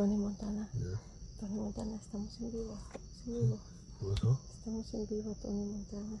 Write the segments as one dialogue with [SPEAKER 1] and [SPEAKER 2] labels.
[SPEAKER 1] Tony Montana. Tony Montana, estamos en vivo. Estamos en vivo, Tony Montana.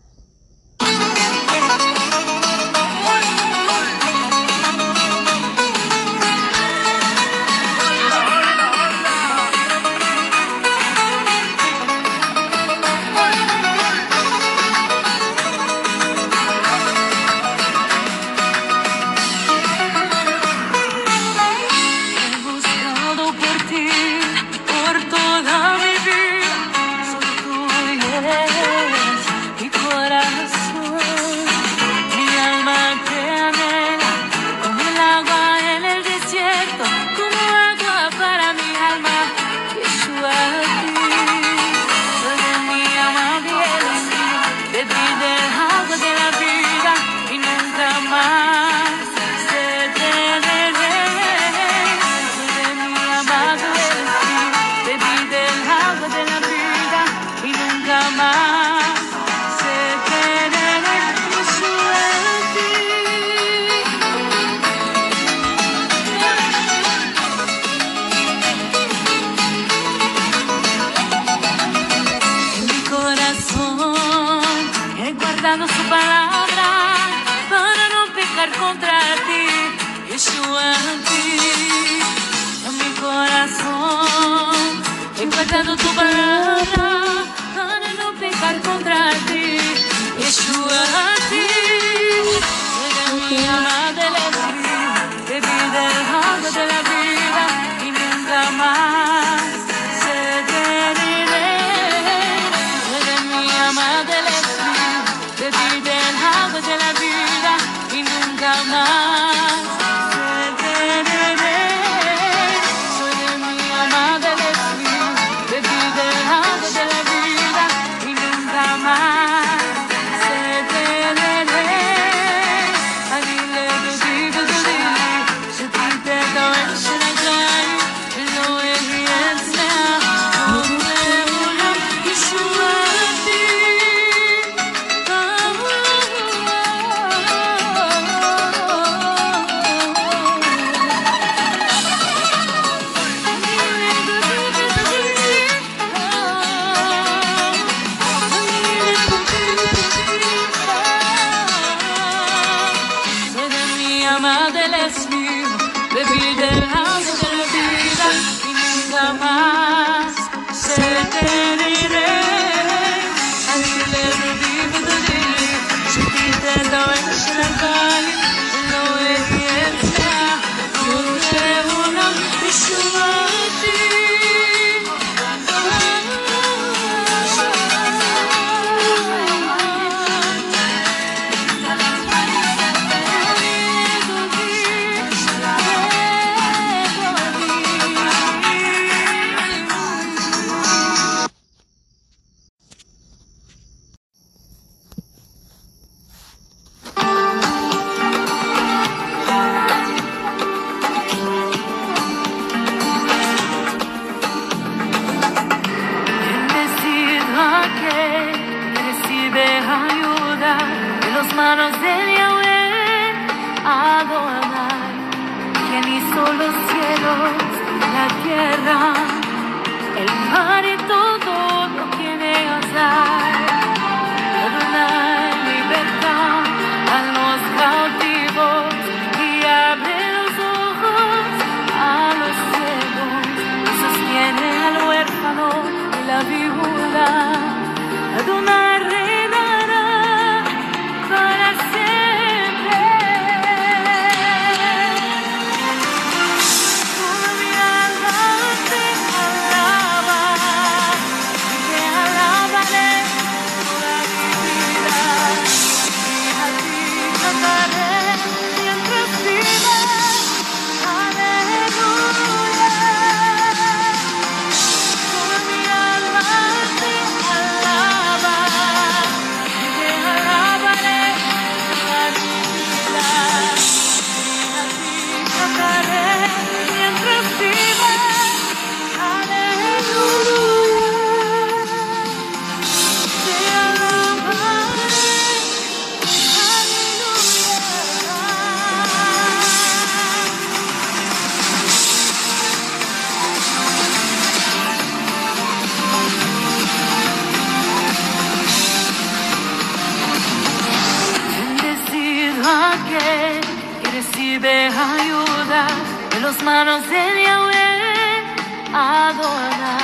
[SPEAKER 2] no sería bien
[SPEAKER 1] adorar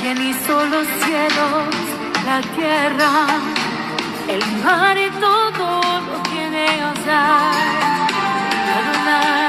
[SPEAKER 1] quien hizo los cielos, la tierra, el mar y todo lo que Dios da. Adorar.